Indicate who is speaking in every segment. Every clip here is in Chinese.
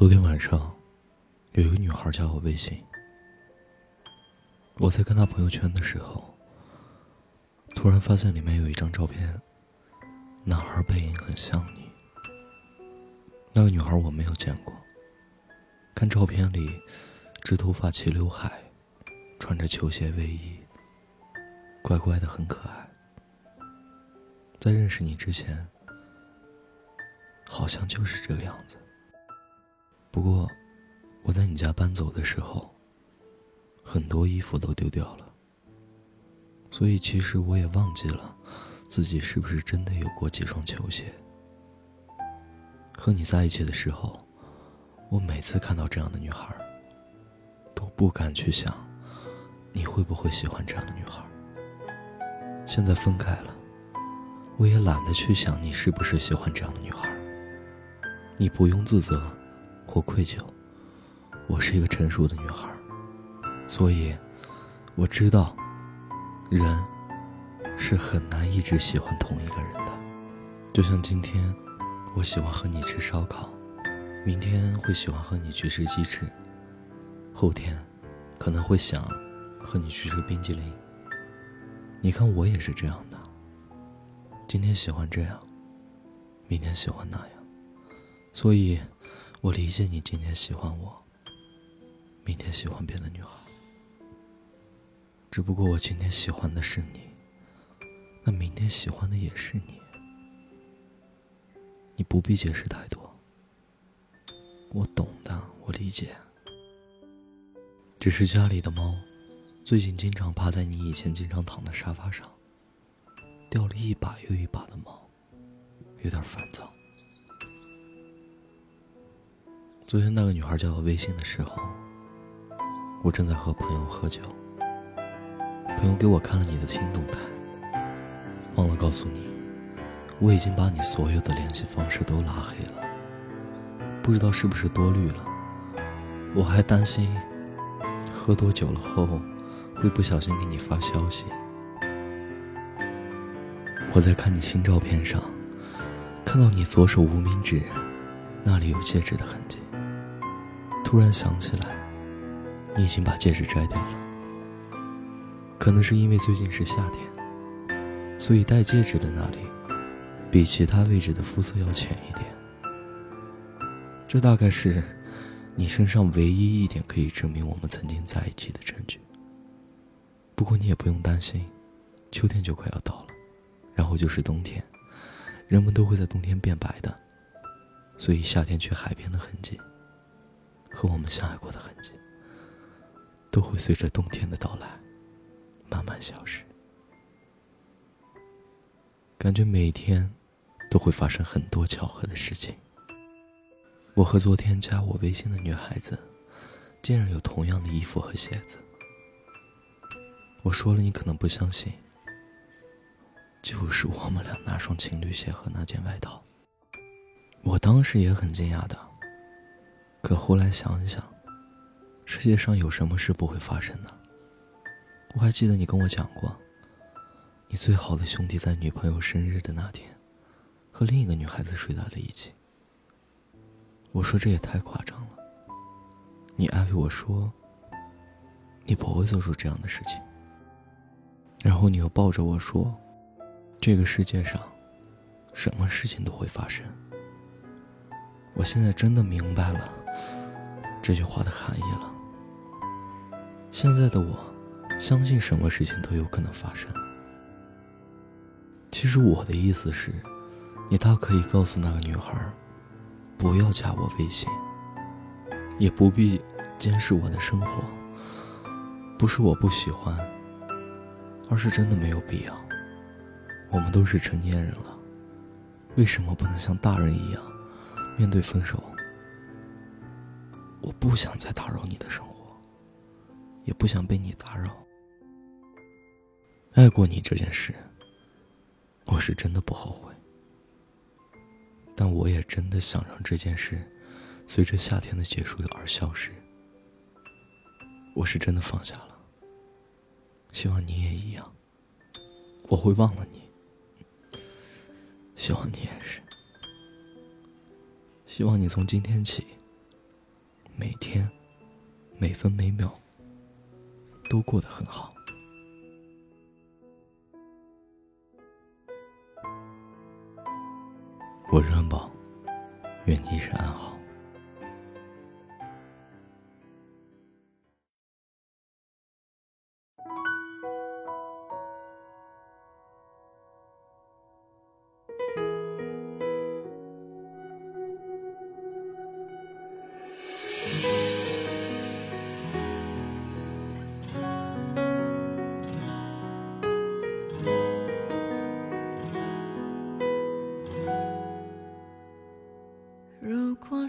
Speaker 1: 昨天晚上，有一个女孩加我微信。我在看她朋友圈的时候，突然发现里面有一张照片，男孩背影很像你。那个女孩我没有见过。看照片里，直头发、齐刘海，穿着球鞋、卫衣，乖乖的，很可爱。在认识你之前，好像就是这个样子。不过，我在你家搬走的时候，很多衣服都丢掉了。所以其实我也忘记了，自己是不是真的有过几双球鞋。和你在一起的时候，我每次看到这样的女孩，都不敢去想，你会不会喜欢这样的女孩。现在分开了，我也懒得去想你是不是喜欢这样的女孩。你不用自责。或愧疚，我是一个成熟的女孩，所以我知道，人是很难一直喜欢同一个人的。就像今天，我喜欢和你吃烧烤，明天会喜欢和你去吃鸡翅，后天可能会想和你去吃冰激凌。你看，我也是这样的。今天喜欢这样，明天喜欢那样，所以。我理解你今天喜欢我，明天喜欢别的女孩。只不过我今天喜欢的是你，那明天喜欢的也是你。你不必解释太多，我懂的，我理解。只是家里的猫，最近经常趴在你以前经常躺的沙发上，掉了一把又一把的毛，有点烦躁。昨天那个女孩加我微信的时候，我正在和朋友喝酒。朋友给我看了你的新动态，忘了告诉你，我已经把你所有的联系方式都拉黑了。不知道是不是多虑了，我还担心喝多酒了后会不小心给你发消息。我在看你新照片上，看到你左手无名指那里有戒指的痕迹。突然想起来，你已经把戒指摘掉了。可能是因为最近是夏天，所以戴戒指的那里，比其他位置的肤色要浅一点。这大概是你身上唯一一点可以证明我们曾经在一起的证据。不过你也不用担心，秋天就快要到了，然后就是冬天，人们都会在冬天变白的，所以夏天去海边的痕迹。和我们相爱过的痕迹，都会随着冬天的到来慢慢消失。感觉每天都会发生很多巧合的事情。我和昨天加我微信的女孩子，竟然有同样的衣服和鞋子。我说了，你可能不相信，就是我们俩那双情侣鞋和那件外套。我当时也很惊讶的。可后来想一想，世界上有什么事不会发生的？我还记得你跟我讲过，你最好的兄弟在女朋友生日的那天，和另一个女孩子睡在了一起。我说这也太夸张了。你安慰我说，你不会做出这样的事情。然后你又抱着我说，这个世界上，什么事情都会发生。我现在真的明白了。这句话的含义了。现在的我，相信什么事情都有可能发生。其实我的意思是，你大可以告诉那个女孩，不要加我微信，也不必监视我的生活。不是我不喜欢，而是真的没有必要。我们都是成年人了，为什么不能像大人一样，面对分手？我不想再打扰你的生活，也不想被你打扰。爱过你这件事，我是真的不后悔。但我也真的想让这件事，随着夏天的结束而消失。我是真的放下了，希望你也一样。我会忘了你，希望你也是。希望你从今天起。每天、每分每秒都过得很好。我是安宝，愿你一生安好。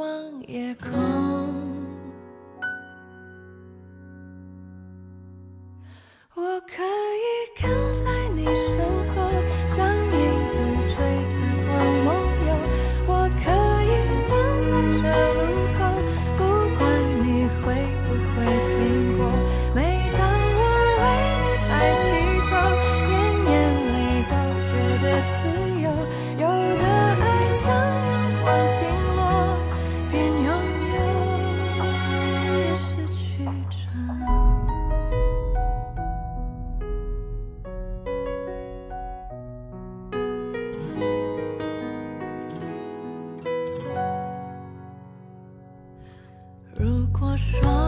Speaker 2: 望夜空。我可如